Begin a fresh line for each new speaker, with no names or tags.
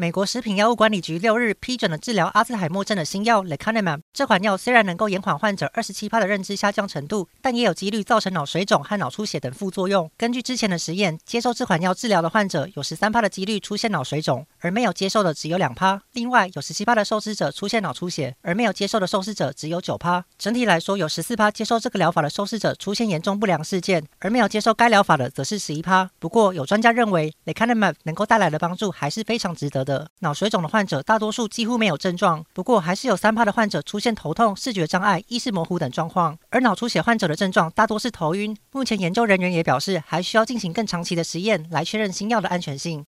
美国食品药物管理局六日批准了治疗阿兹海默症的新药 Lecanemab。这款药虽然能够延缓患者二十七趴的认知下降程度，但也有几率造成脑水肿和脑出血等副作用。根据之前的实验，接受这款药治疗的患者有十三趴的几率出现脑水肿，而没有接受的只有两趴。另外，有十七趴的受试者出现脑出血，而没有接受的受试者只有九趴。整体来说，有十四趴接受这个疗法的受试者出现严重不良事件，而没有接受该疗法的则是十一趴。不过，有专家认为 Lecanemab 能够带来的帮助还是非常值得的。脑水肿的患者大多数几乎没有症状，不过还是有三趴的患者出现头痛、视觉障碍、意识模糊等状况。而脑出血患者的症状大多是头晕。目前研究人员也表示，还需要进行更长期的实验来确认新药的安全性。